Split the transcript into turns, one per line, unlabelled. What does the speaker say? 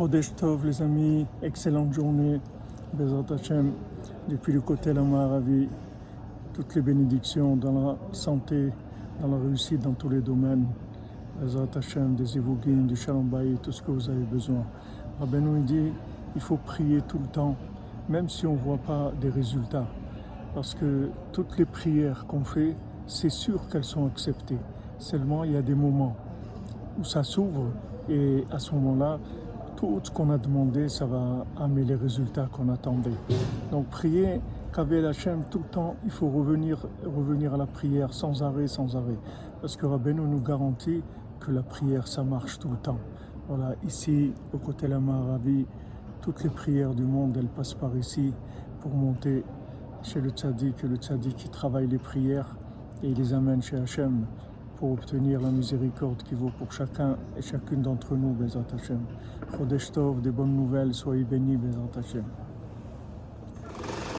Chodesh Tov, les amis, excellente journée. Bezat depuis le côté la Maharavi, toutes les bénédictions dans la santé, dans la réussite, dans tous les domaines. Bezat Hashem, des évogines, du Shalom tout ce que vous avez besoin. Rabbeinu dit il faut prier tout le temps, même si on ne voit pas des résultats. Parce que toutes les prières qu'on fait, c'est sûr qu'elles sont acceptées. Seulement, il y a des moments où ça s'ouvre et à ce moment-là, tout ce qu'on a demandé, ça va amener les résultats qu'on attendait. Donc prier, Kavel Hachem, tout le temps, il faut revenir, revenir à la prière sans arrêt, sans arrêt. Parce que Rabbeinu nous garantit que la prière, ça marche tout le temps. Voilà, ici, au côté de la Maharavi, toutes les prières du monde, elles passent par ici pour monter chez le tzaddik, le tzaddik qui travaille les prières et les amène chez Hachem pour obtenir la miséricorde qui vaut pour chacun et chacune d'entre nous, Bezat Hachem. Chodesh Tov, des bonnes nouvelles, soyez bénis, Bezat Hachem.